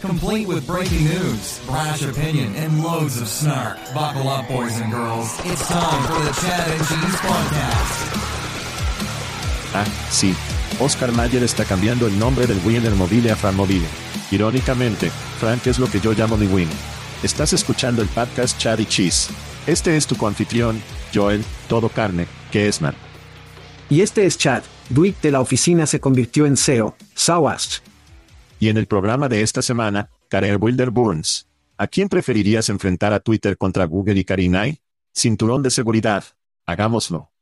Complete with breaking news, brash opinion, and loads of snark. Buckle up, boys and girls. It's time for the Chad and Cheese Podcast. Ah, sí. Oscar Mayer está cambiando el nombre del Winner Mobile a Fran Mobile. Irónicamente, Frank es lo que yo llamo mi Win. Estás escuchando el podcast Chad y Cheese. Este es tu coanfitrión, Joel, todo carne, que es man. Y este es Chad, Dwight de la oficina se convirtió en CEO, Sawast. Y en el programa de esta semana, Karel Wilder Burns. ¿A quién preferirías enfrentar a Twitter contra Google y Karinai? Cinturón de seguridad. Hagámoslo.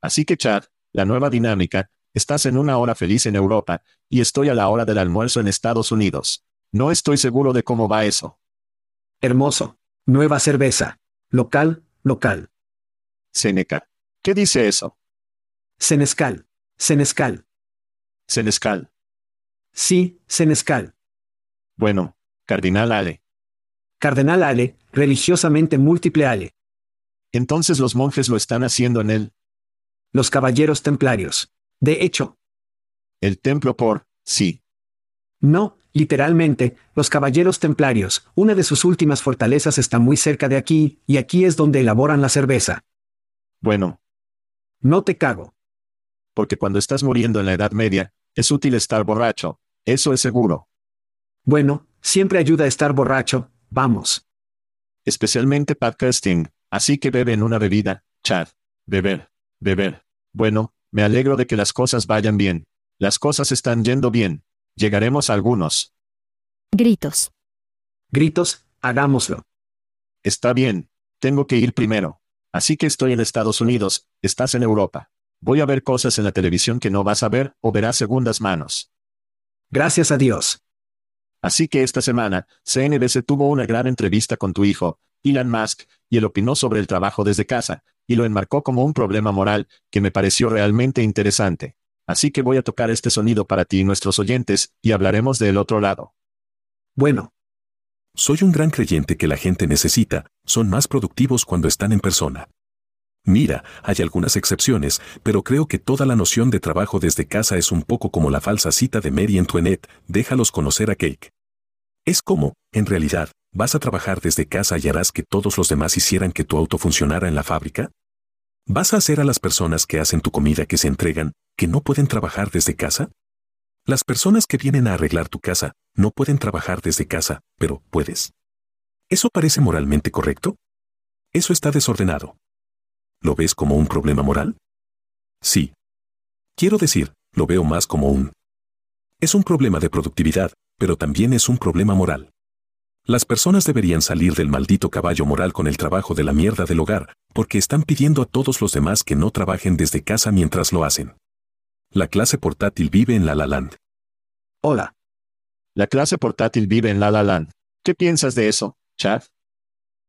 Así que Chad, la nueva dinámica, estás en una hora feliz en Europa, y estoy a la hora del almuerzo en Estados Unidos. No estoy seguro de cómo va eso. Hermoso. Nueva cerveza. Local, local. Seneca. ¿Qué dice eso? Senescal. Senescal. Senescal. Sí, Senescal. Bueno, Cardinal Ale. Cardenal Ale, religiosamente múltiple Ale. Entonces los monjes lo están haciendo en él. Los caballeros templarios. De hecho. El templo por, sí. No, literalmente, los caballeros templarios, una de sus últimas fortalezas está muy cerca de aquí, y aquí es donde elaboran la cerveza. Bueno. No te cago. Porque cuando estás muriendo en la Edad Media, es útil estar borracho, eso es seguro. Bueno, siempre ayuda a estar borracho, vamos. Especialmente podcasting, así que bebe en una bebida, Chad. Beber, beber. Bueno, me alegro de que las cosas vayan bien. Las cosas están yendo bien. Llegaremos a algunos. Gritos. Gritos, hagámoslo. Está bien. Tengo que ir primero. Así que estoy en Estados Unidos, estás en Europa. Voy a ver cosas en la televisión que no vas a ver, o verás segundas manos. Gracias a Dios. Así que esta semana, CNBC tuvo una gran entrevista con tu hijo, Elon Musk, y él opinó sobre el trabajo desde casa, y lo enmarcó como un problema moral, que me pareció realmente interesante. Así que voy a tocar este sonido para ti y nuestros oyentes, y hablaremos del otro lado. Bueno. Soy un gran creyente que la gente necesita, son más productivos cuando están en persona. Mira, hay algunas excepciones, pero creo que toda la noción de trabajo desde casa es un poco como la falsa cita de Mary Antoinette, déjalos conocer a Cake. Es como, en realidad, ¿vas a trabajar desde casa y harás que todos los demás hicieran que tu auto funcionara en la fábrica? ¿Vas a hacer a las personas que hacen tu comida que se entregan, que no pueden trabajar desde casa? Las personas que vienen a arreglar tu casa no pueden trabajar desde casa, pero puedes. ¿Eso parece moralmente correcto? Eso está desordenado. ¿Lo ves como un problema moral? Sí. Quiero decir, lo veo más como un... Es un problema de productividad, pero también es un problema moral. Las personas deberían salir del maldito caballo moral con el trabajo de la mierda del hogar, porque están pidiendo a todos los demás que no trabajen desde casa mientras lo hacen. La clase portátil vive en La La Land. Hola. La clase portátil vive en La La Land. ¿Qué piensas de eso, Chad?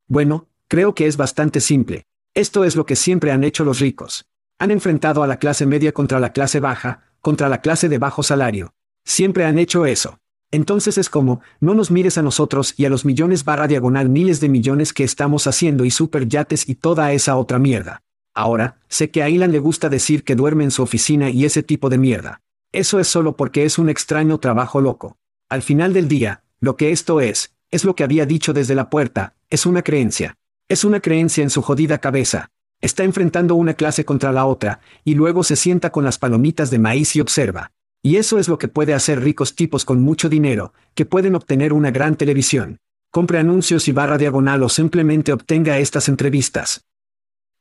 Bueno, creo que es bastante simple. Esto es lo que siempre han hecho los ricos. Han enfrentado a la clase media contra la clase baja, contra la clase de bajo salario. Siempre han hecho eso. Entonces es como, no nos mires a nosotros y a los millones barra diagonal miles de millones que estamos haciendo y super yates y toda esa otra mierda. Ahora, sé que a Ilan le gusta decir que duerme en su oficina y ese tipo de mierda. Eso es solo porque es un extraño trabajo loco. Al final del día, lo que esto es, es lo que había dicho desde la puerta, es una creencia. Es una creencia en su jodida cabeza. Está enfrentando una clase contra la otra, y luego se sienta con las palomitas de maíz y observa. Y eso es lo que puede hacer ricos tipos con mucho dinero, que pueden obtener una gran televisión. Compre anuncios y barra diagonal o simplemente obtenga estas entrevistas.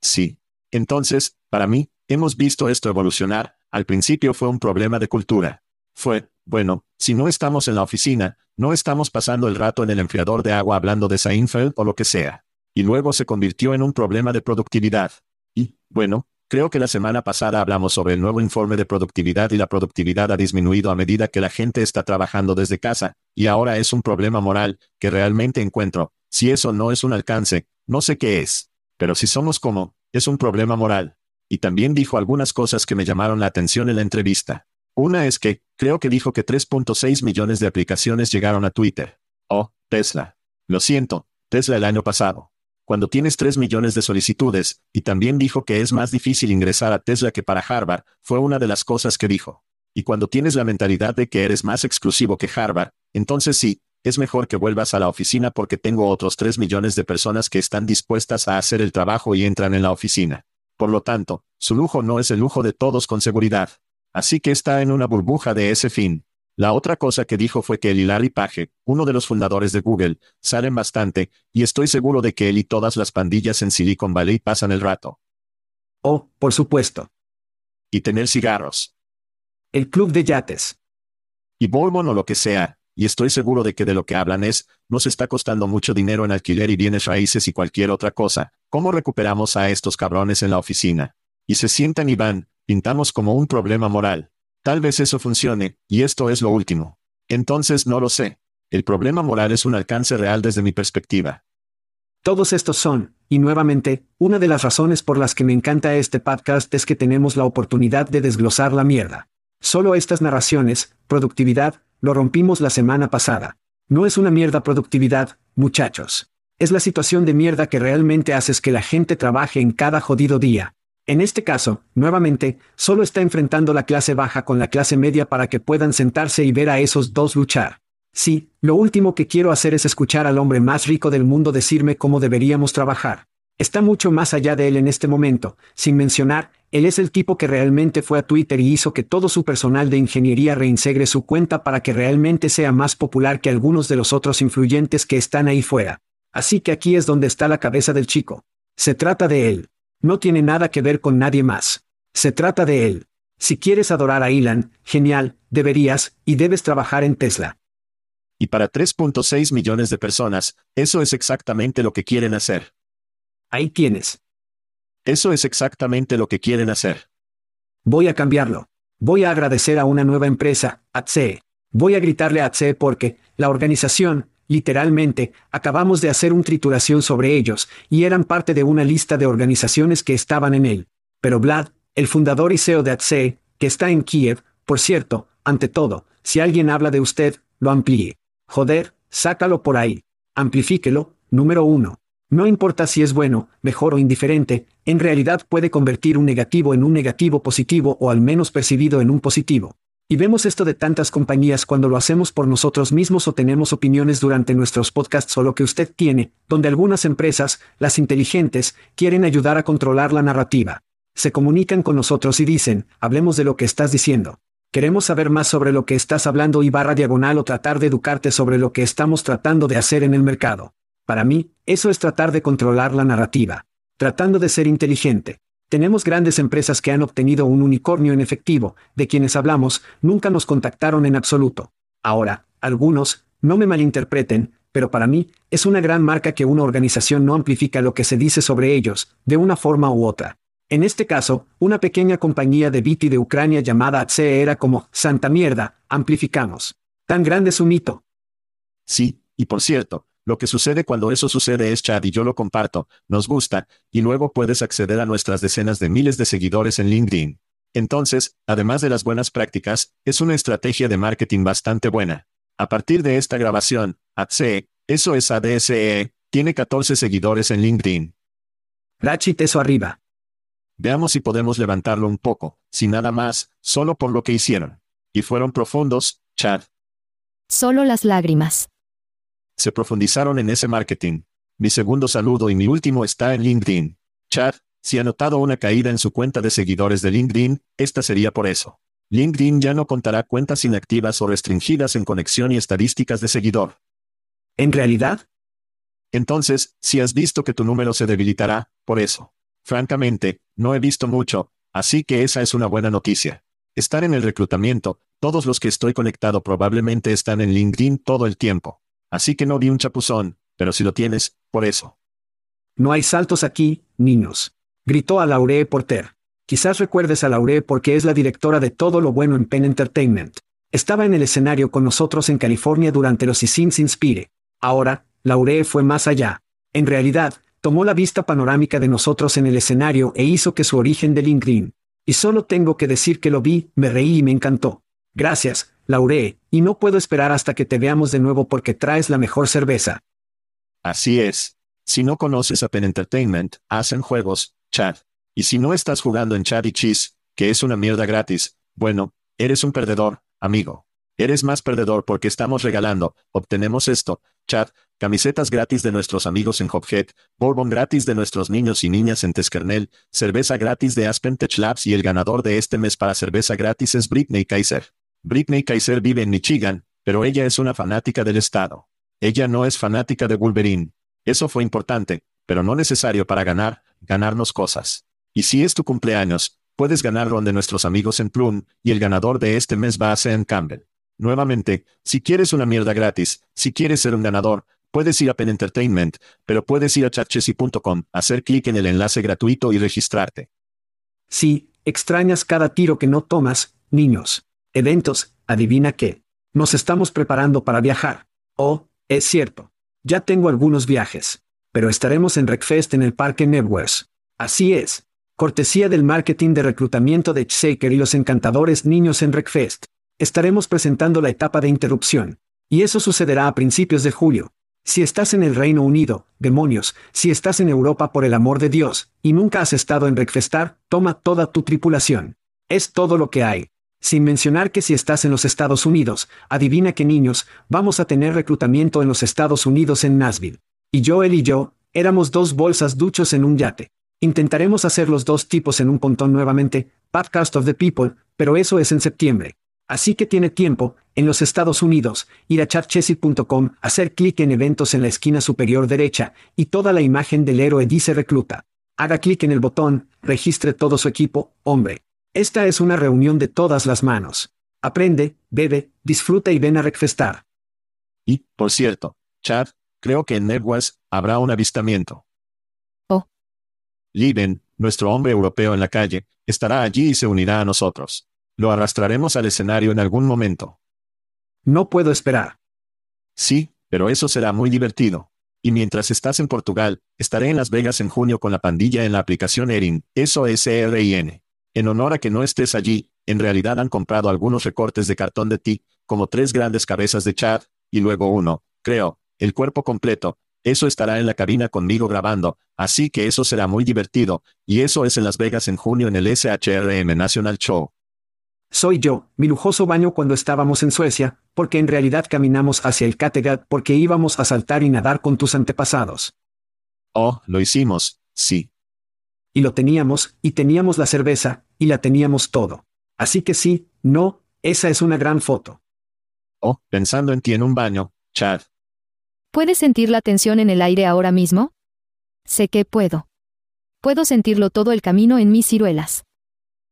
Sí. Entonces, para mí, hemos visto esto evolucionar. Al principio fue un problema de cultura. Fue, bueno, si no estamos en la oficina, no estamos pasando el rato en el enfriador de agua hablando de Seinfeld o lo que sea. Y luego se convirtió en un problema de productividad. Y, bueno, Creo que la semana pasada hablamos sobre el nuevo informe de productividad y la productividad ha disminuido a medida que la gente está trabajando desde casa, y ahora es un problema moral, que realmente encuentro. Si eso no es un alcance, no sé qué es. Pero si somos como, es un problema moral. Y también dijo algunas cosas que me llamaron la atención en la entrevista. Una es que, creo que dijo que 3.6 millones de aplicaciones llegaron a Twitter. Oh, Tesla. Lo siento, Tesla el año pasado cuando tienes 3 millones de solicitudes, y también dijo que es más difícil ingresar a Tesla que para Harvard, fue una de las cosas que dijo. Y cuando tienes la mentalidad de que eres más exclusivo que Harvard, entonces sí, es mejor que vuelvas a la oficina porque tengo otros 3 millones de personas que están dispuestas a hacer el trabajo y entran en la oficina. Por lo tanto, su lujo no es el lujo de todos con seguridad. Así que está en una burbuja de ese fin. La otra cosa que dijo fue que el Larry Page, uno de los fundadores de Google, salen bastante, y estoy seguro de que él y todas las pandillas en Silicon Valley pasan el rato. Oh, por supuesto. Y tener cigarros. El club de yates. Y Bolmon o lo que sea, y estoy seguro de que de lo que hablan es, nos está costando mucho dinero en alquiler y bienes raíces y cualquier otra cosa, ¿cómo recuperamos a estos cabrones en la oficina? Y se sientan y van, pintamos como un problema moral. Tal vez eso funcione, y esto es lo último. Entonces no lo sé. El problema moral es un alcance real desde mi perspectiva. Todos estos son, y nuevamente, una de las razones por las que me encanta este podcast es que tenemos la oportunidad de desglosar la mierda. Solo estas narraciones, productividad, lo rompimos la semana pasada. No es una mierda productividad, muchachos. Es la situación de mierda que realmente haces que la gente trabaje en cada jodido día, en este caso, nuevamente, solo está enfrentando la clase baja con la clase media para que puedan sentarse y ver a esos dos luchar. Sí, lo último que quiero hacer es escuchar al hombre más rico del mundo decirme cómo deberíamos trabajar. Está mucho más allá de él en este momento, sin mencionar, él es el tipo que realmente fue a Twitter y hizo que todo su personal de ingeniería reinsegre su cuenta para que realmente sea más popular que algunos de los otros influyentes que están ahí fuera. Así que aquí es donde está la cabeza del chico. Se trata de él. No tiene nada que ver con nadie más. Se trata de él. Si quieres adorar a Elon, genial, deberías, y debes trabajar en Tesla. Y para 3.6 millones de personas, eso es exactamente lo que quieren hacer. Ahí tienes. Eso es exactamente lo que quieren hacer. Voy a cambiarlo. Voy a agradecer a una nueva empresa, ATSE. Voy a gritarle a ATSE porque, la organización, Literalmente, acabamos de hacer un trituración sobre ellos, y eran parte de una lista de organizaciones que estaban en él. Pero Vlad, el fundador y CEO de ATSE, que está en Kiev, por cierto, ante todo, si alguien habla de usted, lo amplíe. Joder, sácalo por ahí. Amplifíquelo, número uno. No importa si es bueno, mejor o indiferente, en realidad puede convertir un negativo en un negativo positivo o al menos percibido en un positivo. Y vemos esto de tantas compañías cuando lo hacemos por nosotros mismos o tenemos opiniones durante nuestros podcasts o lo que usted tiene, donde algunas empresas, las inteligentes, quieren ayudar a controlar la narrativa. Se comunican con nosotros y dicen, hablemos de lo que estás diciendo. Queremos saber más sobre lo que estás hablando y barra diagonal o tratar de educarte sobre lo que estamos tratando de hacer en el mercado. Para mí, eso es tratar de controlar la narrativa. Tratando de ser inteligente. Tenemos grandes empresas que han obtenido un unicornio en efectivo, de quienes hablamos, nunca nos contactaron en absoluto. Ahora, algunos, no me malinterpreten, pero para mí, es una gran marca que una organización no amplifica lo que se dice sobre ellos, de una forma u otra. En este caso, una pequeña compañía de Viti de Ucrania llamada ATSE era como, Santa mierda, amplificamos. Tan grande es un mito. Sí, y por cierto, lo que sucede cuando eso sucede es Chad y yo lo comparto, nos gusta, y luego puedes acceder a nuestras decenas de miles de seguidores en LinkedIn. Entonces, además de las buenas prácticas, es una estrategia de marketing bastante buena. A partir de esta grabación, ADSE, eso es ADSE, tiene 14 seguidores en LinkedIn. Ratchet eso arriba. Veamos si podemos levantarlo un poco, sin nada más, solo por lo que hicieron. Y fueron profundos, Chad. Solo las lágrimas. Se profundizaron en ese marketing. Mi segundo saludo y mi último está en LinkedIn. Chad, si ha notado una caída en su cuenta de seguidores de LinkedIn, esta sería por eso. LinkedIn ya no contará cuentas inactivas o restringidas en conexión y estadísticas de seguidor. ¿En realidad? Entonces, si has visto que tu número se debilitará, por eso. Francamente, no he visto mucho, así que esa es una buena noticia. Estar en el reclutamiento, todos los que estoy conectado probablemente están en LinkedIn todo el tiempo. Así que no vi un chapuzón, pero si lo tienes, por eso. No hay saltos aquí, niños. Gritó a Lauree Porter. Quizás recuerdes a Lauree porque es la directora de todo lo bueno en Penn Entertainment. Estaba en el escenario con nosotros en California durante los Sins Inspire. Ahora, Lauree fue más allá. En realidad, tomó la vista panorámica de nosotros en el escenario e hizo que su origen de LinkedIn. Y solo tengo que decir que lo vi, me reí y me encantó. Gracias, Lauree, y no puedo esperar hasta que te veamos de nuevo porque traes la mejor cerveza. Así es. Si no conoces a Entertainment, hacen juegos, Chad. Y si no estás jugando en Chad y Cheese, que es una mierda gratis, bueno, eres un perdedor, amigo. Eres más perdedor porque estamos regalando, obtenemos esto, Chad, camisetas gratis de nuestros amigos en Hophead, bourbon gratis de nuestros niños y niñas en Teskernel, cerveza gratis de Aspen Tech Labs y el ganador de este mes para cerveza gratis es Britney Kaiser. Britney Kaiser vive en Michigan, pero ella es una fanática del Estado. Ella no es fanática de Wolverine. Eso fue importante, pero no necesario para ganar, ganarnos cosas. Y si es tu cumpleaños, puedes ganarlo de nuestros amigos en Plum, y el ganador de este mes va a ser en Campbell. Nuevamente, si quieres una mierda gratis, si quieres ser un ganador, puedes ir a Pen Entertainment, pero puedes ir a chatchesi.com, hacer clic en el enlace gratuito y registrarte. Sí, extrañas cada tiro que no tomas, niños. Eventos, adivina qué. Nos estamos preparando para viajar. Oh, es cierto. Ya tengo algunos viajes pero estaremos en Recfest en el Parque Networks. Así es. Cortesía del marketing de reclutamiento de Shaker y los encantadores niños en Recfest. Estaremos presentando la etapa de interrupción. Y eso sucederá a principios de julio. Si estás en el Reino Unido, demonios, si estás en Europa por el amor de Dios, y nunca has estado en Recfestar, toma toda tu tripulación. Es todo lo que hay. Sin mencionar que si estás en los Estados Unidos, adivina que niños, vamos a tener reclutamiento en los Estados Unidos en Nashville. Y Joel y yo, éramos dos bolsas duchos en un yate. Intentaremos hacer los dos tipos en un pontón nuevamente, Podcast of the People, pero eso es en septiembre. Así que tiene tiempo, en los Estados Unidos, ir a chatchesit.com, hacer clic en eventos en la esquina superior derecha, y toda la imagen del héroe dice recluta. Haga clic en el botón, registre todo su equipo, hombre. Esta es una reunión de todas las manos. Aprende, bebe, disfruta y ven a recfestar. Y, por cierto, Chad, Creo que en Netwas habrá un avistamiento. Oh. Liven, nuestro hombre europeo en la calle, estará allí y se unirá a nosotros. Lo arrastraremos al escenario en algún momento. No puedo esperar. Sí, pero eso será muy divertido. Y mientras estás en Portugal, estaré en Las Vegas en junio con la pandilla en la aplicación Erin, eso es E-R-I-N. En honor a que no estés allí, en realidad han comprado algunos recortes de cartón de ti, como tres grandes cabezas de Chad, y luego uno, creo, el cuerpo completo, eso estará en la cabina conmigo grabando, así que eso será muy divertido, y eso es en Las Vegas en junio en el SHRM National Show. Soy yo, mi lujoso baño cuando estábamos en Suecia, porque en realidad caminamos hacia el Kattegat porque íbamos a saltar y nadar con tus antepasados. Oh, lo hicimos, sí. Y lo teníamos, y teníamos la cerveza, y la teníamos todo. Así que sí, no, esa es una gran foto. Oh, pensando en ti en un baño, Chad. ¿Puedes sentir la tensión en el aire ahora mismo? Sé que puedo. Puedo sentirlo todo el camino en mis ciruelas.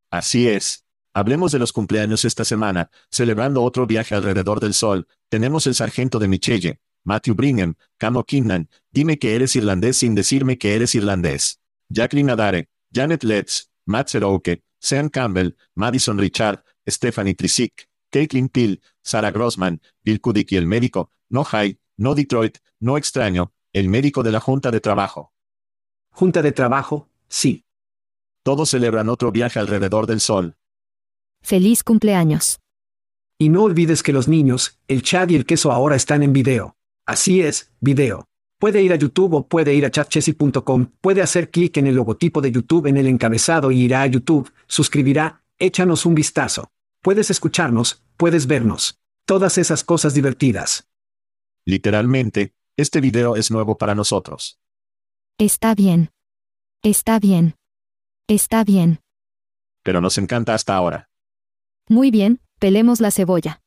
Así es. Hablemos de los cumpleaños esta semana, celebrando otro viaje alrededor del sol. Tenemos el sargento de Michelle, Matthew Brigham, Camo Kinnan, dime que eres irlandés sin decirme que eres irlandés. Jacqueline Adare, Janet Letts, Matt Seroke, Sean Campbell, Madison Richard, Stephanie Trisick, Caitlin Peel, Sarah Grossman, Bill Kudik y el médico, no High, no Detroit, no extraño, el médico de la Junta de Trabajo. Junta de Trabajo, sí. Todos celebran otro viaje alrededor del sol. Feliz cumpleaños. Y no olvides que los niños, el chat y el queso ahora están en video. Así es, video. Puede ir a YouTube o puede ir a chatchessy.com, puede hacer clic en el logotipo de YouTube en el encabezado y irá a YouTube, suscribirá, échanos un vistazo. Puedes escucharnos, puedes vernos. Todas esas cosas divertidas. Literalmente, este video es nuevo para nosotros. Está bien. Está bien. Está bien. Pero nos encanta hasta ahora. Muy bien, pelemos la cebolla.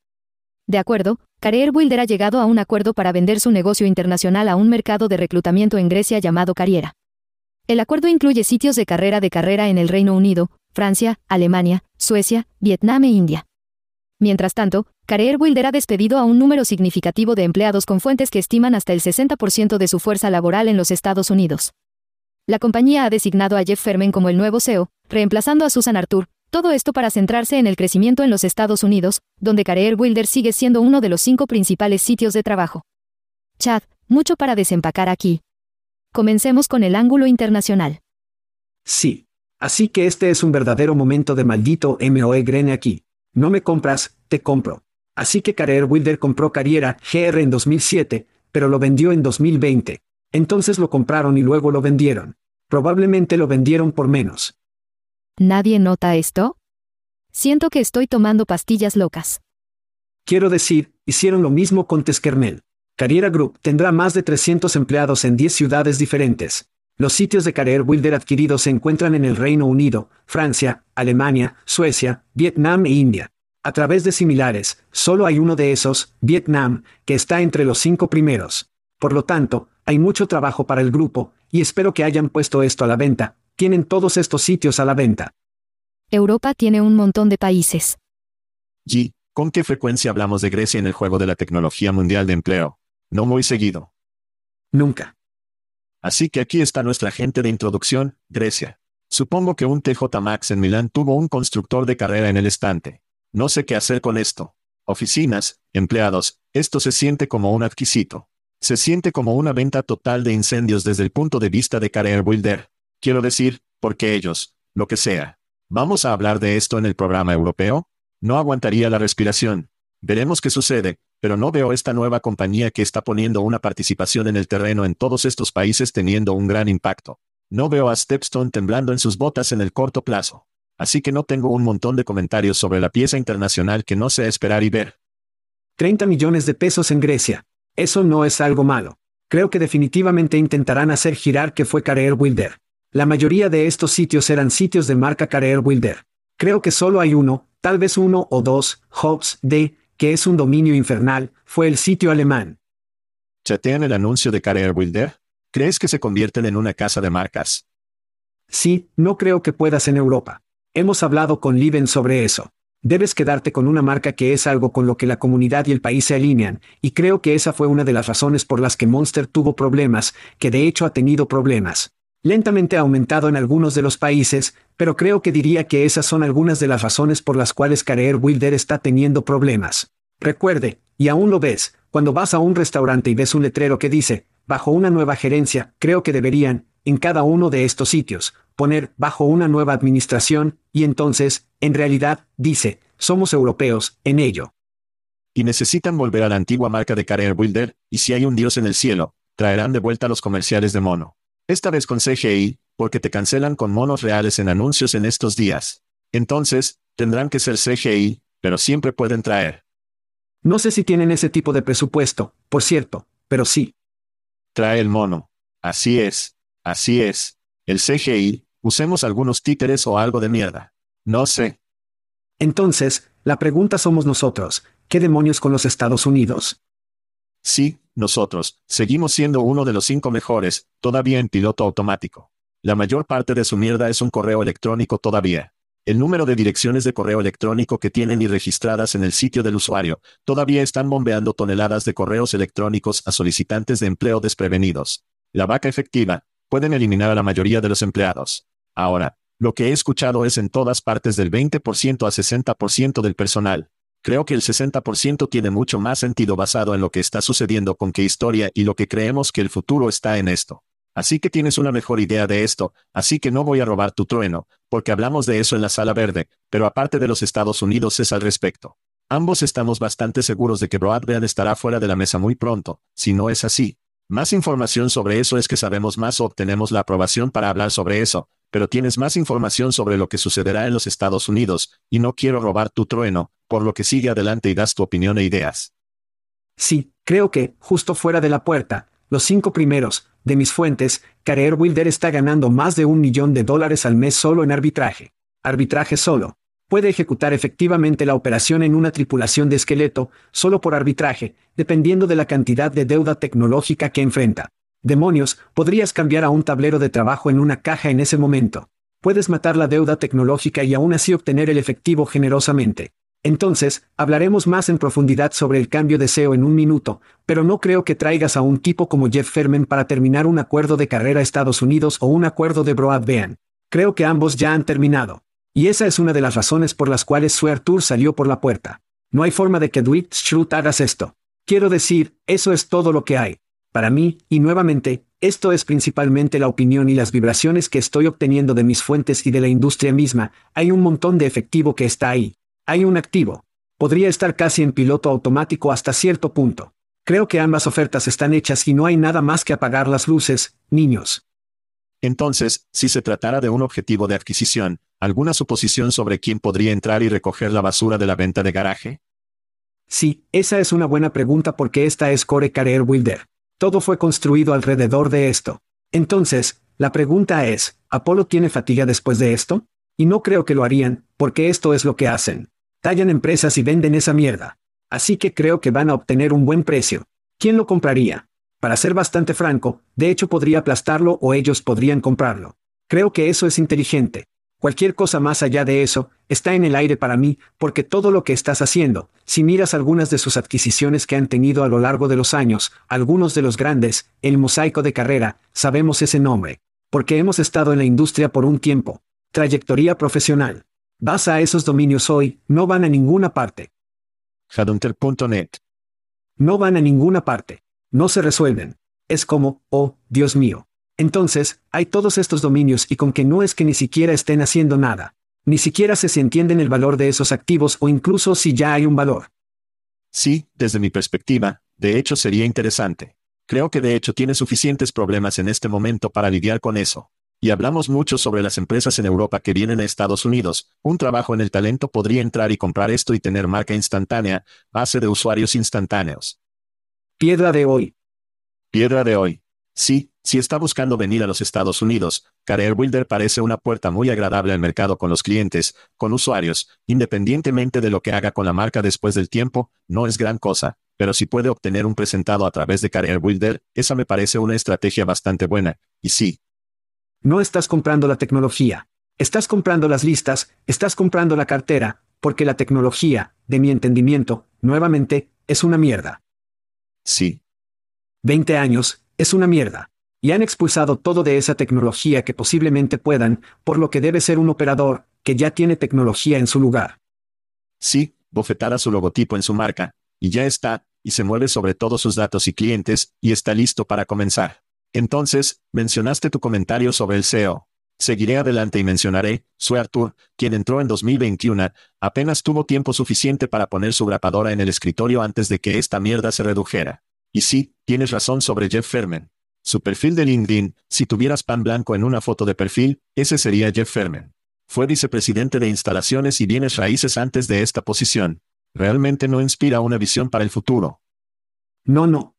De acuerdo, Career Builder ha llegado a un acuerdo para vender su negocio internacional a un mercado de reclutamiento en Grecia llamado Carriera. El acuerdo incluye sitios de carrera de carrera en el Reino Unido, Francia, Alemania, Suecia, Vietnam e India. Mientras tanto, Career Builder ha despedido a un número significativo de empleados con fuentes que estiman hasta el 60% de su fuerza laboral en los Estados Unidos. La compañía ha designado a Jeff Fermen como el nuevo CEO, reemplazando a Susan Artur, todo esto para centrarse en el crecimiento en los Estados Unidos, donde Career Builder sigue siendo uno de los cinco principales sitios de trabajo. Chad, mucho para desempacar aquí. Comencemos con el ángulo internacional. Sí. Así que este es un verdadero momento de maldito MOE Grene aquí. No me compras, te compro. Así que Career Builder compró Carriera GR en 2007, pero lo vendió en 2020. Entonces lo compraron y luego lo vendieron. Probablemente lo vendieron por menos. ¿Nadie nota esto? Siento que estoy tomando pastillas locas. Quiero decir, hicieron lo mismo con Teskernel. Carriera Group tendrá más de 300 empleados en 10 ciudades diferentes. Los sitios de Career Builder adquiridos se encuentran en el Reino Unido, Francia, Alemania, Suecia, Vietnam e India. A través de similares, solo hay uno de esos, Vietnam, que está entre los cinco primeros. Por lo tanto, hay mucho trabajo para el grupo, y espero que hayan puesto esto a la venta. Tienen todos estos sitios a la venta. Europa tiene un montón de países. G. ¿Con qué frecuencia hablamos de Grecia en el juego de la tecnología mundial de empleo? No muy seguido. Nunca. Así que aquí está nuestra gente de introducción, Grecia. Supongo que un TJ Maxx en Milán tuvo un constructor de carrera en el estante. No sé qué hacer con esto. Oficinas, empleados, esto se siente como un adquisito. Se siente como una venta total de incendios desde el punto de vista de Career Builder. Quiero decir, porque ellos, lo que sea. ¿Vamos a hablar de esto en el programa europeo? No aguantaría la respiración. Veremos qué sucede, pero no veo esta nueva compañía que está poniendo una participación en el terreno en todos estos países teniendo un gran impacto. No veo a Stepstone temblando en sus botas en el corto plazo. Así que no tengo un montón de comentarios sobre la pieza internacional que no sé esperar y ver. 30 millones de pesos en Grecia. Eso no es algo malo. Creo que definitivamente intentarán hacer girar que fue Career Builder. La mayoría de estos sitios eran sitios de marca Career Builder. Creo que solo hay uno, tal vez uno o dos, Hobbs D, que es un dominio infernal, fue el sitio alemán. ¿Chatean el anuncio de Career Builder? ¿Crees que se convierten en una casa de marcas? Sí, no creo que puedas en Europa. Hemos hablado con Liven sobre eso. Debes quedarte con una marca que es algo con lo que la comunidad y el país se alinean, y creo que esa fue una de las razones por las que Monster tuvo problemas, que de hecho ha tenido problemas. Lentamente ha aumentado en algunos de los países, pero creo que diría que esas son algunas de las razones por las cuales Career Builder está teniendo problemas. Recuerde, y aún lo ves, cuando vas a un restaurante y ves un letrero que dice, bajo una nueva gerencia, creo que deberían, en cada uno de estos sitios, poner bajo una nueva administración, y entonces, en realidad, dice, somos europeos, en ello. Y necesitan volver a la antigua marca de Career Builder, y si hay un Dios en el cielo, traerán de vuelta los comerciales de mono. Esta vez con CGI, porque te cancelan con monos reales en anuncios en estos días. Entonces, tendrán que ser CGI, pero siempre pueden traer. No sé si tienen ese tipo de presupuesto, por cierto, pero sí. Trae el mono. Así es. Así es. El CGI, usemos algunos títeres o algo de mierda. No sé. Entonces, la pregunta somos nosotros, ¿qué demonios con los Estados Unidos? Sí, nosotros, seguimos siendo uno de los cinco mejores, todavía en piloto automático. La mayor parte de su mierda es un correo electrónico todavía. El número de direcciones de correo electrónico que tienen y registradas en el sitio del usuario, todavía están bombeando toneladas de correos electrónicos a solicitantes de empleo desprevenidos. La vaca efectiva, pueden eliminar a la mayoría de los empleados. Ahora, lo que he escuchado es en todas partes del 20% a 60% del personal. Creo que el 60% tiene mucho más sentido basado en lo que está sucediendo con qué historia y lo que creemos que el futuro está en esto. Así que tienes una mejor idea de esto, así que no voy a robar tu trueno, porque hablamos de eso en la sala verde, pero aparte de los Estados Unidos es al respecto. Ambos estamos bastante seguros de que Broadband estará fuera de la mesa muy pronto, si no es así. Más información sobre eso es que sabemos más o obtenemos la aprobación para hablar sobre eso, pero tienes más información sobre lo que sucederá en los Estados Unidos, y no quiero robar tu trueno, por lo que sigue adelante y das tu opinión e ideas. Sí, creo que, justo fuera de la puerta, los cinco primeros, de mis fuentes, Career Wilder está ganando más de un millón de dólares al mes solo en arbitraje. Arbitraje solo. Puede ejecutar efectivamente la operación en una tripulación de esqueleto, solo por arbitraje, dependiendo de la cantidad de deuda tecnológica que enfrenta. Demonios, podrías cambiar a un tablero de trabajo en una caja en ese momento. Puedes matar la deuda tecnológica y aún así obtener el efectivo generosamente. Entonces, hablaremos más en profundidad sobre el cambio de SEO en un minuto, pero no creo que traigas a un tipo como Jeff Ferman para terminar un acuerdo de carrera Estados Unidos o un acuerdo de broadband. Creo que ambos ya han terminado. Y esa es una de las razones por las cuales Sue Tour salió por la puerta. No hay forma de que Dwight Schrute hagas esto. Quiero decir, eso es todo lo que hay. Para mí, y nuevamente, esto es principalmente la opinión y las vibraciones que estoy obteniendo de mis fuentes y de la industria misma, hay un montón de efectivo que está ahí. Hay un activo. Podría estar casi en piloto automático hasta cierto punto. Creo que ambas ofertas están hechas y no hay nada más que apagar las luces, niños. Entonces, si se tratara de un objetivo de adquisición, ¿alguna suposición sobre quién podría entrar y recoger la basura de la venta de garaje? Sí, esa es una buena pregunta porque esta es Core Career Wilder. Todo fue construido alrededor de esto. Entonces, la pregunta es, ¿Apolo tiene fatiga después de esto? Y no creo que lo harían, porque esto es lo que hacen tallan empresas y venden esa mierda. Así que creo que van a obtener un buen precio. ¿Quién lo compraría? Para ser bastante franco, de hecho podría aplastarlo o ellos podrían comprarlo. Creo que eso es inteligente. Cualquier cosa más allá de eso, está en el aire para mí, porque todo lo que estás haciendo, si miras algunas de sus adquisiciones que han tenido a lo largo de los años, algunos de los grandes, el mosaico de carrera, sabemos ese nombre. Porque hemos estado en la industria por un tiempo. Trayectoria profesional. Vas a esos dominios hoy, no van a ninguna parte. Hadunter.net. No van a ninguna parte. No se resuelven. Es como, oh, Dios mío. Entonces, hay todos estos dominios y con que no es que ni siquiera estén haciendo nada. Ni siquiera se se entienden el valor de esos activos o incluso si ya hay un valor. Sí, desde mi perspectiva, de hecho sería interesante. Creo que de hecho tiene suficientes problemas en este momento para lidiar con eso. Y hablamos mucho sobre las empresas en Europa que vienen a Estados Unidos. Un trabajo en el talento podría entrar y comprar esto y tener marca instantánea, base de usuarios instantáneos. Piedra de hoy. Piedra de hoy. Sí, si está buscando venir a los Estados Unidos, Career Builder parece una puerta muy agradable al mercado con los clientes, con usuarios, independientemente de lo que haga con la marca después del tiempo, no es gran cosa, pero si puede obtener un presentado a través de Career Builder, esa me parece una estrategia bastante buena, y sí, no estás comprando la tecnología. Estás comprando las listas, estás comprando la cartera, porque la tecnología, de mi entendimiento, nuevamente, es una mierda. Sí. 20 años, es una mierda. Y han expulsado todo de esa tecnología que posiblemente puedan, por lo que debe ser un operador, que ya tiene tecnología en su lugar. Sí, bofetada su logotipo en su marca, y ya está, y se mueve sobre todos sus datos y clientes, y está listo para comenzar. Entonces, mencionaste tu comentario sobre el SEO. Seguiré adelante y mencionaré, Sue Arthur, quien entró en 2021, apenas tuvo tiempo suficiente para poner su grapadora en el escritorio antes de que esta mierda se redujera. Y sí, tienes razón sobre Jeff Ferman. Su perfil de LinkedIn, si tuvieras pan blanco en una foto de perfil, ese sería Jeff Ferman. Fue vicepresidente de instalaciones y bienes raíces antes de esta posición. Realmente no inspira una visión para el futuro. No, no.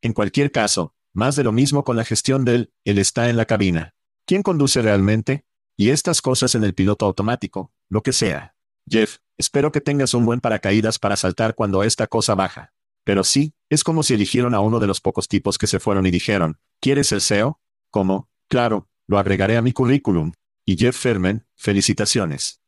En cualquier caso, más de lo mismo con la gestión del, él está en la cabina. ¿Quién conduce realmente? Y estas cosas en el piloto automático, lo que sea. Jeff, espero que tengas un buen paracaídas para saltar cuando esta cosa baja. Pero sí, es como si eligieron a uno de los pocos tipos que se fueron y dijeron, ¿quieres el SEO? ¿Cómo? Claro, lo agregaré a mi currículum. Y Jeff Ferman, felicitaciones.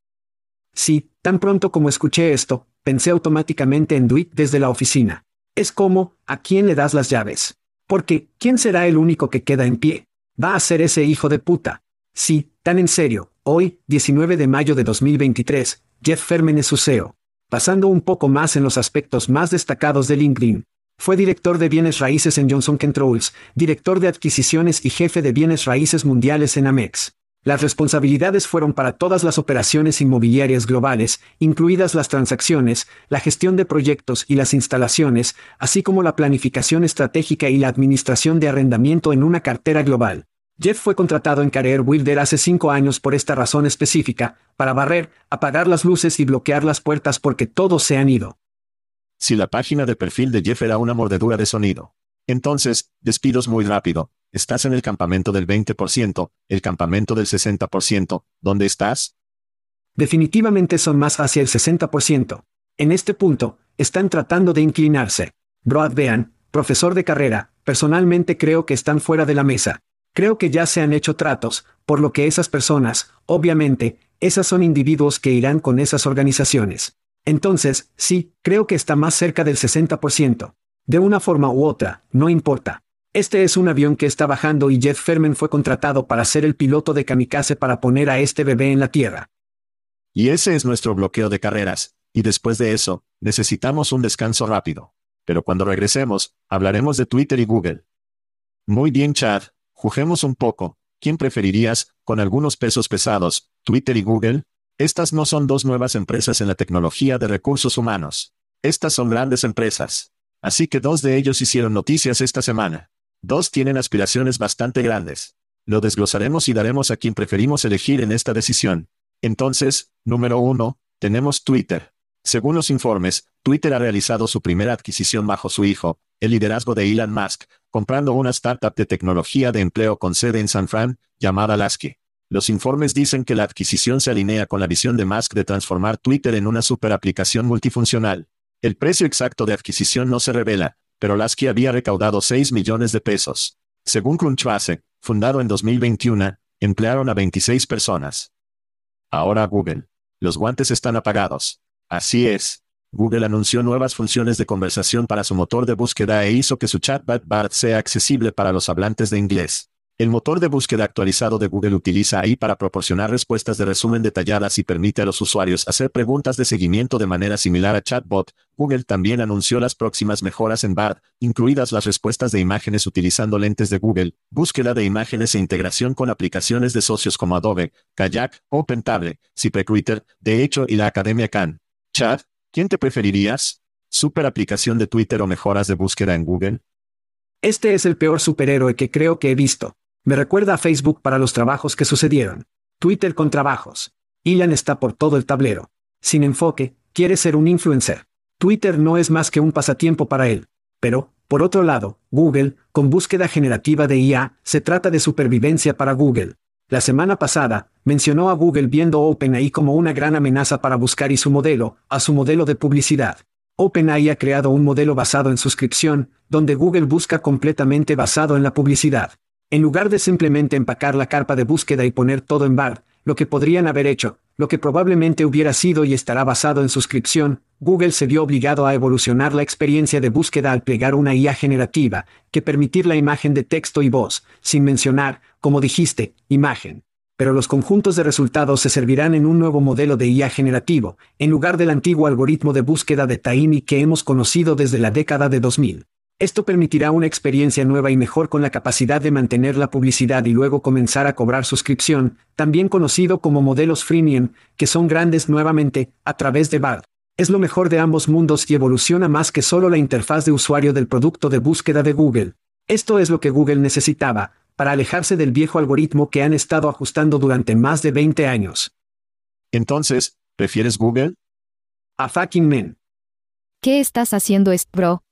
Sí, tan pronto como escuché esto, pensé automáticamente en Dwight desde la oficina. Es como, ¿a quién le das las llaves? Porque, ¿quién será el único que queda en pie? Va a ser ese hijo de puta. Sí, Tan en serio, hoy, 19 de mayo de 2023, Jeff Ferman es su CEO. Pasando un poco más en los aspectos más destacados de LinkedIn. Fue director de bienes raíces en Johnson Controls, director de adquisiciones y jefe de bienes raíces mundiales en Amex. Las responsabilidades fueron para todas las operaciones inmobiliarias globales, incluidas las transacciones, la gestión de proyectos y las instalaciones, así como la planificación estratégica y la administración de arrendamiento en una cartera global. Jeff fue contratado en Career Builder hace cinco años por esta razón específica, para barrer, apagar las luces y bloquear las puertas porque todos se han ido. Si la página de perfil de Jeff era una mordedura de sonido. Entonces, despidos muy rápido. Estás en el campamento del 20%, el campamento del 60%. ¿Dónde estás? Definitivamente son más hacia el 60%. En este punto, están tratando de inclinarse. Broad Bean, profesor de carrera, personalmente creo que están fuera de la mesa. Creo que ya se han hecho tratos, por lo que esas personas, obviamente, esas son individuos que irán con esas organizaciones. Entonces, sí, creo que está más cerca del 60%. De una forma u otra, no importa. Este es un avión que está bajando y Jeff Ferman fue contratado para ser el piloto de kamikaze para poner a este bebé en la Tierra. Y ese es nuestro bloqueo de carreras, y después de eso, necesitamos un descanso rápido. Pero cuando regresemos, hablaremos de Twitter y Google. Muy bien, Chad, Juguemos un poco. ¿Quién preferirías, con algunos pesos pesados, Twitter y Google? Estas no son dos nuevas empresas en la tecnología de recursos humanos. Estas son grandes empresas. Así que dos de ellos hicieron noticias esta semana. Dos tienen aspiraciones bastante grandes. Lo desglosaremos y daremos a quien preferimos elegir en esta decisión. Entonces, número uno, tenemos Twitter. Según los informes, Twitter ha realizado su primera adquisición bajo su hijo, el liderazgo de Elon Musk, comprando una startup de tecnología de empleo con sede en San Fran, llamada Lasky. Los informes dicen que la adquisición se alinea con la visión de Musk de transformar Twitter en una superaplicación multifuncional. El precio exacto de adquisición no se revela, pero Lasky había recaudado 6 millones de pesos. Según Crunchbase, fundado en 2021, emplearon a 26 personas. Ahora Google. Los guantes están apagados. Así es, Google anunció nuevas funciones de conversación para su motor de búsqueda e hizo que su chatbot BART sea accesible para los hablantes de inglés. El motor de búsqueda actualizado de Google utiliza AI para proporcionar respuestas de resumen detalladas y permite a los usuarios hacer preguntas de seguimiento de manera similar a chatbot. Google también anunció las próximas mejoras en BART, incluidas las respuestas de imágenes utilizando lentes de Google, búsqueda de imágenes e integración con aplicaciones de socios como Adobe, Kayak, OpenTable, ZipRecruiter, de hecho y la Academia Khan. Chat, ¿Quién te preferirías? ¿Super aplicación de Twitter o mejoras de búsqueda en Google? Este es el peor superhéroe que creo que he visto. Me recuerda a Facebook para los trabajos que sucedieron. Twitter con trabajos. Ilan está por todo el tablero. Sin enfoque, quiere ser un influencer. Twitter no es más que un pasatiempo para él. Pero, por otro lado, Google, con búsqueda generativa de IA, se trata de supervivencia para Google. La semana pasada, mencionó a Google viendo OpenAI como una gran amenaza para buscar y su modelo, a su modelo de publicidad. OpenAI ha creado un modelo basado en suscripción, donde Google busca completamente basado en la publicidad. En lugar de simplemente empacar la carpa de búsqueda y poner todo en bar, lo que podrían haber hecho, lo que probablemente hubiera sido y estará basado en suscripción, Google se vio obligado a evolucionar la experiencia de búsqueda al plegar una IA generativa, que permitir la imagen de texto y voz, sin mencionar, como dijiste, imagen. Pero los conjuntos de resultados se servirán en un nuevo modelo de IA generativo, en lugar del antiguo algoritmo de búsqueda de Taimi que hemos conocido desde la década de 2000. Esto permitirá una experiencia nueva y mejor con la capacidad de mantener la publicidad y luego comenzar a cobrar suscripción, también conocido como modelos freemium, que son grandes nuevamente, a través de BARD. Es lo mejor de ambos mundos y evoluciona más que solo la interfaz de usuario del producto de búsqueda de Google. Esto es lo que Google necesitaba, para alejarse del viejo algoritmo que han estado ajustando durante más de 20 años. Entonces, ¿prefieres Google? A fucking men. ¿Qué estás haciendo, bro?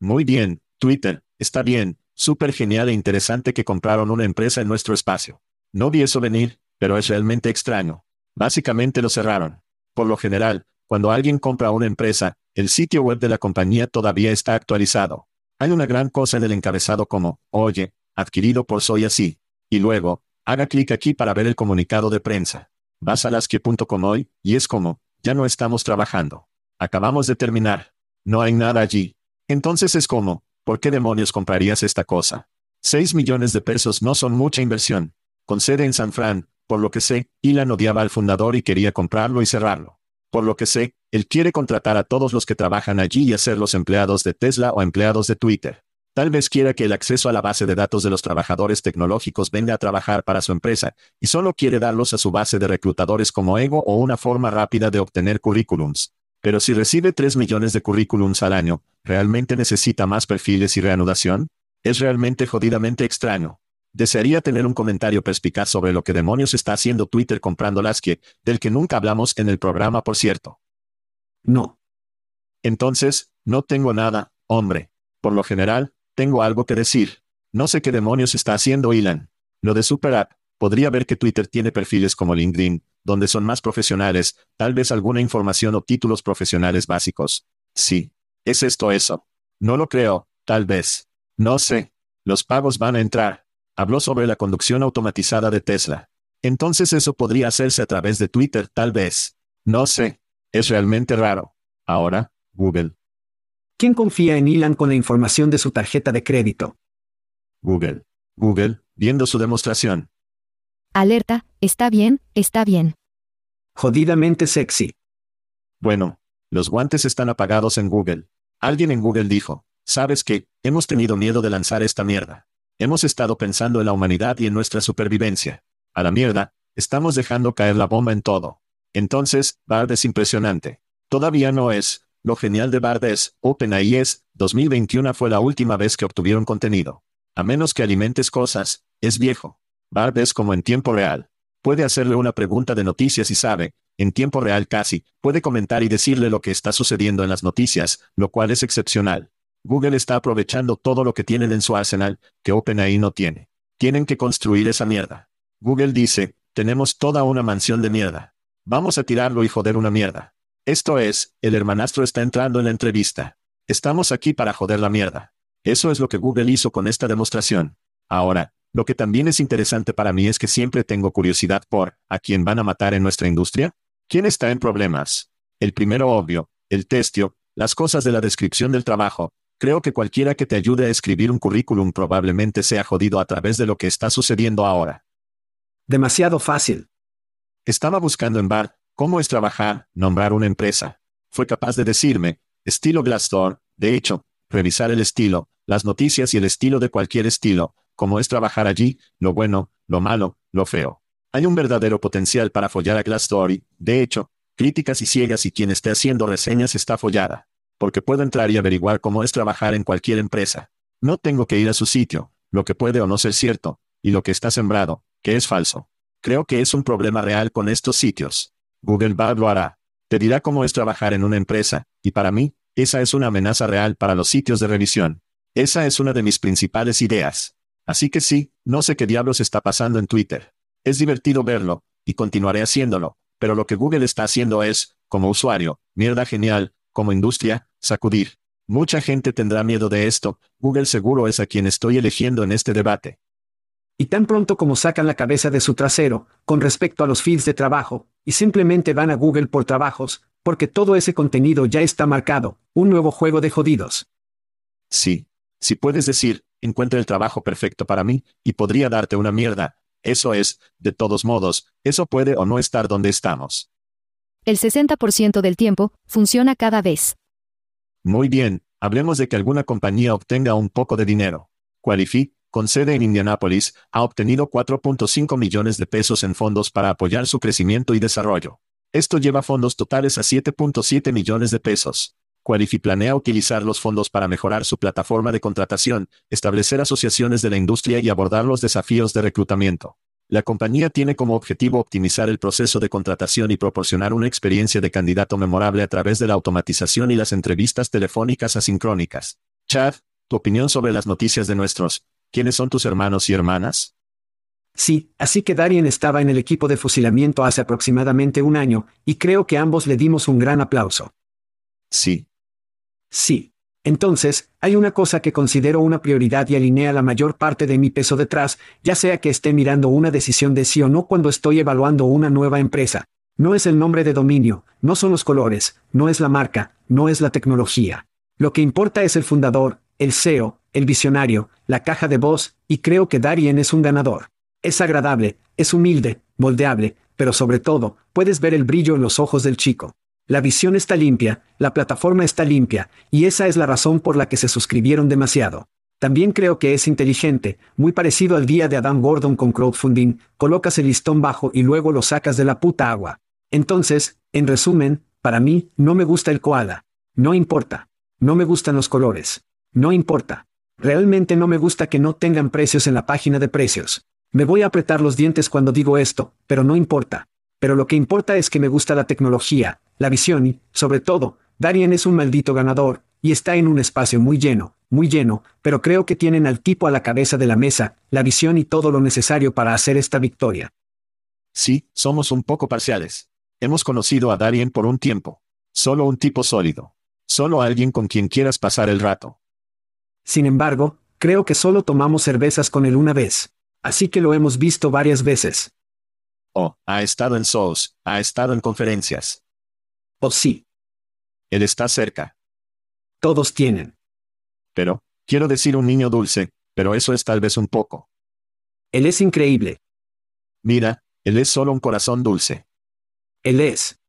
Muy bien, Twitter, está bien, súper genial e interesante que compraron una empresa en nuestro espacio. No vi eso venir, pero es realmente extraño. Básicamente lo cerraron. Por lo general, cuando alguien compra una empresa, el sitio web de la compañía todavía está actualizado. Hay una gran cosa en el encabezado como, oye, adquirido por Soy Así. Y luego, haga clic aquí para ver el comunicado de prensa. Vas a lasque.com hoy, y es como, ya no estamos trabajando. Acabamos de terminar. No hay nada allí. Entonces es como, ¿por qué demonios comprarías esta cosa? 6 millones de pesos no son mucha inversión. Con sede en San Fran, Por lo que sé, Elon odiaba al fundador y quería comprarlo y cerrarlo. Por lo que sé, él quiere contratar a todos los que trabajan allí y hacerlos empleados de Tesla o empleados de Twitter. Tal vez quiera que el acceso a la base de datos de los trabajadores tecnológicos venga a trabajar para su empresa, y solo quiere darlos a su base de reclutadores como ego o una forma rápida de obtener currículums. Pero si recibe 3 millones de currículums al año, ¿realmente necesita más perfiles y reanudación? Es realmente jodidamente extraño. Desearía tener un comentario perspicaz sobre lo que demonios está haciendo Twitter comprando que, del que nunca hablamos en el programa, por cierto. No. Entonces, no tengo nada, hombre. Por lo general, tengo algo que decir. No sé qué demonios está haciendo Elon. Lo de Super App, podría ver que Twitter tiene perfiles como LinkedIn, donde son más profesionales, tal vez alguna información o títulos profesionales básicos. Sí. ¿Es esto eso? No lo creo, tal vez. No sé. Los pagos van a entrar. Habló sobre la conducción automatizada de Tesla. Entonces eso podría hacerse a través de Twitter, tal vez. No sé. Es realmente raro. Ahora, Google. ¿Quién confía en Elon con la información de su tarjeta de crédito? Google. Google, viendo su demostración. Alerta, está bien, está bien. Jodidamente sexy. Bueno, los guantes están apagados en Google. Alguien en Google dijo, ¿sabes qué? Hemos tenido miedo de lanzar esta mierda. Hemos estado pensando en la humanidad y en nuestra supervivencia. A la mierda, estamos dejando caer la bomba en todo. Entonces, Bard es impresionante. Todavía no es, lo genial de Bard es, OpenAI es, 2021 fue la última vez que obtuvieron contenido. A menos que alimentes cosas, es viejo. Bard es como en tiempo real. Puede hacerle una pregunta de noticias y sabe, en tiempo real casi, puede comentar y decirle lo que está sucediendo en las noticias, lo cual es excepcional. Google está aprovechando todo lo que tienen en su arsenal, que OpenAI no tiene. Tienen que construir esa mierda. Google dice, tenemos toda una mansión de mierda. Vamos a tirarlo y joder una mierda. Esto es, el hermanastro está entrando en la entrevista. Estamos aquí para joder la mierda. Eso es lo que Google hizo con esta demostración. Ahora, lo que también es interesante para mí es que siempre tengo curiosidad por, ¿a quién van a matar en nuestra industria? ¿Quién está en problemas? El primero obvio, el testio, las cosas de la descripción del trabajo. Creo que cualquiera que te ayude a escribir un currículum probablemente sea jodido a través de lo que está sucediendo ahora. Demasiado fácil. Estaba buscando en Bar, ¿Cómo es trabajar, nombrar una empresa? Fue capaz de decirme, estilo Glassdoor, de hecho, revisar el estilo, las noticias y el estilo de cualquier estilo, cómo es trabajar allí, lo bueno, lo malo, lo feo. Hay un verdadero potencial para follar a Glassdoor y, de hecho, críticas y ciegas y quien esté haciendo reseñas está follada. Porque puedo entrar y averiguar cómo es trabajar en cualquier empresa. No tengo que ir a su sitio, lo que puede o no ser cierto, y lo que está sembrado, que es falso. Creo que es un problema real con estos sitios. Google Bard lo hará. Te dirá cómo es trabajar en una empresa, y para mí, esa es una amenaza real para los sitios de revisión. Esa es una de mis principales ideas. Así que sí, no sé qué diablos está pasando en Twitter. Es divertido verlo, y continuaré haciéndolo, pero lo que Google está haciendo es, como usuario, mierda genial, como industria, sacudir. Mucha gente tendrá miedo de esto, Google seguro es a quien estoy eligiendo en este debate. Y tan pronto como sacan la cabeza de su trasero, con respecto a los feeds de trabajo, y simplemente van a Google por trabajos, porque todo ese contenido ya está marcado, un nuevo juego de jodidos. Sí. Si puedes decir, encuentra el trabajo perfecto para mí, y podría darte una mierda. Eso es, de todos modos, eso puede o no estar donde estamos. El 60% del tiempo, funciona cada vez. Muy bien, hablemos de que alguna compañía obtenga un poco de dinero. Qualify, con sede en Indianápolis, ha obtenido 4.5 millones de pesos en fondos para apoyar su crecimiento y desarrollo. Esto lleva fondos totales a 7.7 millones de pesos. Qualify planea utilizar los fondos para mejorar su plataforma de contratación, establecer asociaciones de la industria y abordar los desafíos de reclutamiento. La compañía tiene como objetivo optimizar el proceso de contratación y proporcionar una experiencia de candidato memorable a través de la automatización y las entrevistas telefónicas asincrónicas. Chad, tu opinión sobre las noticias de nuestros ¿Quiénes son tus hermanos y hermanas? Sí, así que Darien estaba en el equipo de fusilamiento hace aproximadamente un año, y creo que ambos le dimos un gran aplauso. Sí. Sí. Entonces, hay una cosa que considero una prioridad y alinea la mayor parte de mi peso detrás, ya sea que esté mirando una decisión de sí o no cuando estoy evaluando una nueva empresa. No es el nombre de dominio, no son los colores, no es la marca, no es la tecnología. Lo que importa es el fundador, el CEO, el visionario, la caja de voz, y creo que Darien es un ganador. Es agradable, es humilde, moldeable, pero sobre todo, puedes ver el brillo en los ojos del chico. La visión está limpia, la plataforma está limpia, y esa es la razón por la que se suscribieron demasiado. También creo que es inteligente, muy parecido al día de Adam Gordon con crowdfunding, colocas el listón bajo y luego lo sacas de la puta agua. Entonces, en resumen, para mí, no me gusta el koala. No importa. No me gustan los colores. No importa. Realmente no me gusta que no tengan precios en la página de precios. Me voy a apretar los dientes cuando digo esto, pero no importa. Pero lo que importa es que me gusta la tecnología, la visión y, sobre todo, Darien es un maldito ganador, y está en un espacio muy lleno, muy lleno, pero creo que tienen al tipo a la cabeza de la mesa, la visión y todo lo necesario para hacer esta victoria. Sí, somos un poco parciales. Hemos conocido a Darien por un tiempo. Solo un tipo sólido. Solo alguien con quien quieras pasar el rato. Sin embargo, creo que solo tomamos cervezas con él una vez. Así que lo hemos visto varias veces. Oh, ha estado en shows, ha estado en conferencias. Oh sí. Él está cerca. Todos tienen. Pero, quiero decir un niño dulce, pero eso es tal vez un poco. Él es increíble. Mira, él es solo un corazón dulce. Él es.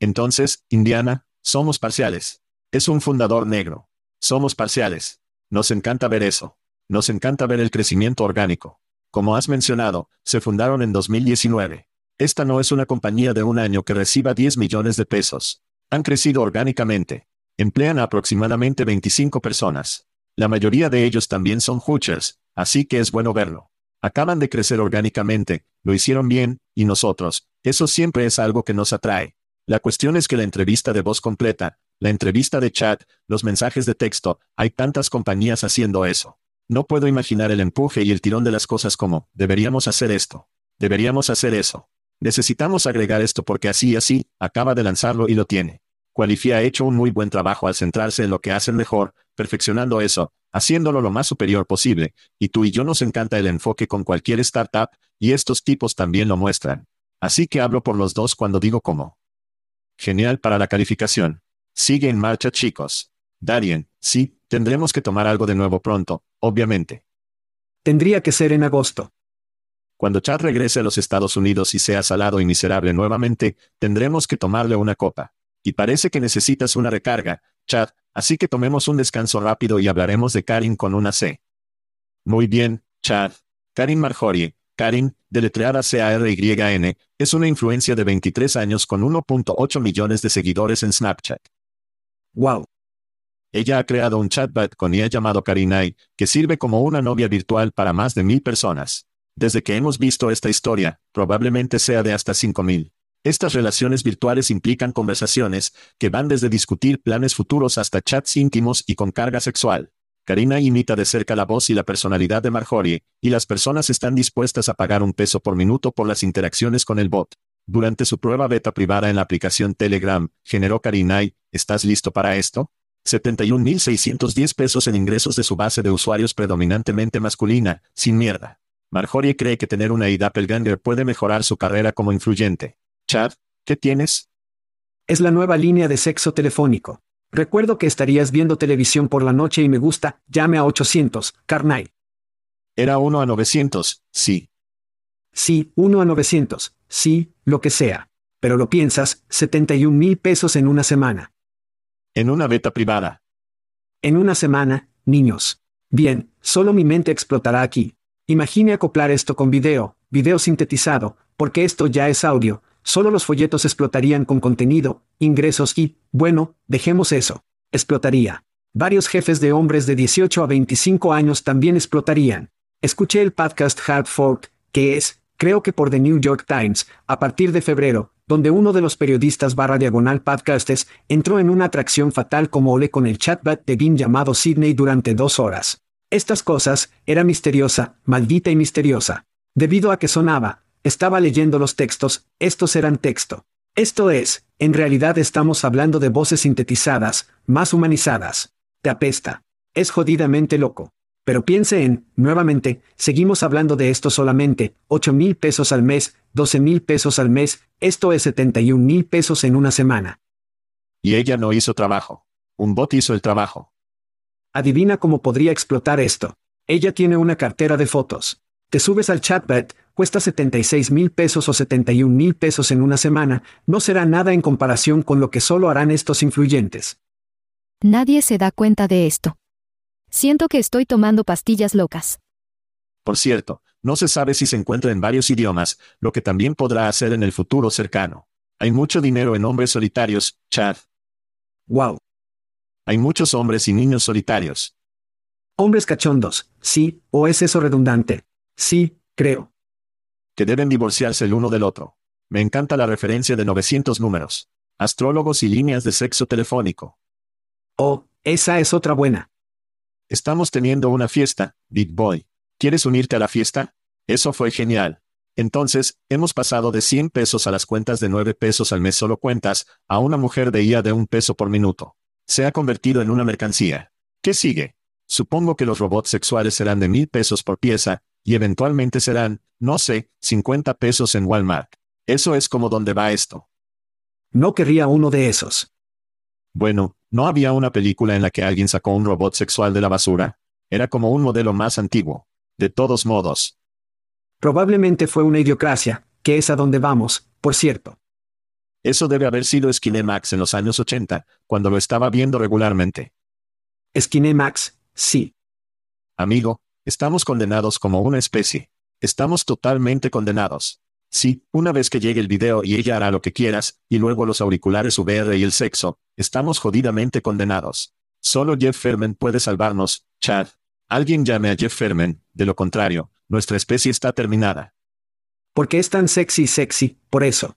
Entonces, Indiana, somos parciales. Es un fundador negro. Somos parciales. Nos encanta ver eso. Nos encanta ver el crecimiento orgánico. Como has mencionado, se fundaron en 2019. Esta no es una compañía de un año que reciba 10 millones de pesos. Han crecido orgánicamente. Emplean a aproximadamente 25 personas. La mayoría de ellos también son Hoochers, así que es bueno verlo. Acaban de crecer orgánicamente, lo hicieron bien, y nosotros, eso siempre es algo que nos atrae. La cuestión es que la entrevista de voz completa, la entrevista de chat, los mensajes de texto, hay tantas compañías haciendo eso. No puedo imaginar el empuje y el tirón de las cosas como, deberíamos hacer esto. Deberíamos hacer eso. Necesitamos agregar esto porque así y así, acaba de lanzarlo y lo tiene. Qualify ha hecho un muy buen trabajo al centrarse en lo que hacen mejor, perfeccionando eso, haciéndolo lo más superior posible, y tú y yo nos encanta el enfoque con cualquier startup, y estos tipos también lo muestran. Así que hablo por los dos cuando digo cómo. Genial para la calificación. Sigue en marcha chicos. Darien, sí, tendremos que tomar algo de nuevo pronto, obviamente. Tendría que ser en agosto. Cuando Chad regrese a los Estados Unidos y sea salado y miserable nuevamente, tendremos que tomarle una copa. Y parece que necesitas una recarga, Chad, así que tomemos un descanso rápido y hablaremos de Karin con una C. Muy bien, Chad. Karin Marjorie, Karin, deletreada C-A-R-Y-N, es una influencia de 23 años con 1.8 millones de seguidores en Snapchat. Wow. Ella ha creado un chatbot con IA llamado Karinai, que sirve como una novia virtual para más de mil personas. Desde que hemos visto esta historia, probablemente sea de hasta 5000. Estas relaciones virtuales implican conversaciones, que van desde discutir planes futuros hasta chats íntimos y con carga sexual. Karina imita de cerca la voz y la personalidad de Marjorie, y las personas están dispuestas a pagar un peso por minuto por las interacciones con el bot. Durante su prueba beta privada en la aplicación Telegram, generó Karinai, ¿estás listo para esto? 71.610 pesos en ingresos de su base de usuarios predominantemente masculina, sin mierda. Marjorie cree que tener una id Ganger puede mejorar su carrera como influyente. Chad, ¿qué tienes? Es la nueva línea de sexo telefónico. Recuerdo que estarías viendo televisión por la noche y me gusta, llame a 800, Carnay. Era 1 a 900, sí. Sí, 1 a 900, sí, lo que sea. Pero lo piensas, 71 mil pesos en una semana. En una beta privada. En una semana, niños. Bien, solo mi mente explotará aquí. Imagine acoplar esto con video, video sintetizado, porque esto ya es audio, Solo los folletos explotarían con contenido, ingresos y, bueno, dejemos eso. Explotaría. Varios jefes de hombres de 18 a 25 años también explotarían. Escuché el podcast Hard Fork, que es, creo que por The New York Times, a partir de febrero, donde uno de los periodistas barra diagonal podcastes entró en una atracción fatal como ole con el chatbot de Bean llamado Sidney durante dos horas. Estas cosas, era misteriosa, maldita y misteriosa. Debido a que sonaba, estaba leyendo los textos, estos eran texto. Esto es, en realidad estamos hablando de voces sintetizadas, más humanizadas. Te apesta. Es jodidamente loco. Pero piense en, nuevamente, seguimos hablando de esto solamente, 8 mil pesos al mes, 12 mil pesos al mes, esto es 71 mil pesos en una semana. Y ella no hizo trabajo. Un bot hizo el trabajo. Adivina cómo podría explotar esto. Ella tiene una cartera de fotos. Te subes al chatbot, cuesta 76 mil pesos o 71 mil pesos en una semana, no será nada en comparación con lo que solo harán estos influyentes. Nadie se da cuenta de esto. Siento que estoy tomando pastillas locas. Por cierto, no se sabe si se encuentra en varios idiomas, lo que también podrá hacer en el futuro cercano. Hay mucho dinero en hombres solitarios, Chad. Wow. Hay muchos hombres y niños solitarios. Hombres cachondos, sí, o es eso redundante. Sí, creo. Que deben divorciarse el uno del otro. Me encanta la referencia de 900 números. Astrólogos y líneas de sexo telefónico. Oh, esa es otra buena. Estamos teniendo una fiesta, Big Boy. ¿Quieres unirte a la fiesta? Eso fue genial. Entonces, hemos pasado de 100 pesos a las cuentas de 9 pesos al mes solo cuentas, a una mujer de IA de un peso por minuto. Se ha convertido en una mercancía. ¿Qué sigue? Supongo que los robots sexuales serán de mil pesos por pieza, y eventualmente serán, no sé, 50 pesos en Walmart. Eso es como donde va esto. No querría uno de esos. Bueno, ¿no había una película en la que alguien sacó un robot sexual de la basura? Era como un modelo más antiguo. De todos modos. Probablemente fue una idiocracia, que es a donde vamos, por cierto. Eso debe haber sido Max en los años 80, cuando lo estaba viendo regularmente. Max, sí. Amigo, estamos condenados como una especie. Estamos totalmente condenados. Sí, una vez que llegue el video y ella hará lo que quieras, y luego los auriculares VR y el sexo, estamos jodidamente condenados. Solo Jeff Ferman puede salvarnos, Chad. Alguien llame a Jeff Ferman, de lo contrario, nuestra especie está terminada. Porque es tan sexy sexy, por eso.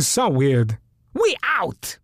So weird. We out!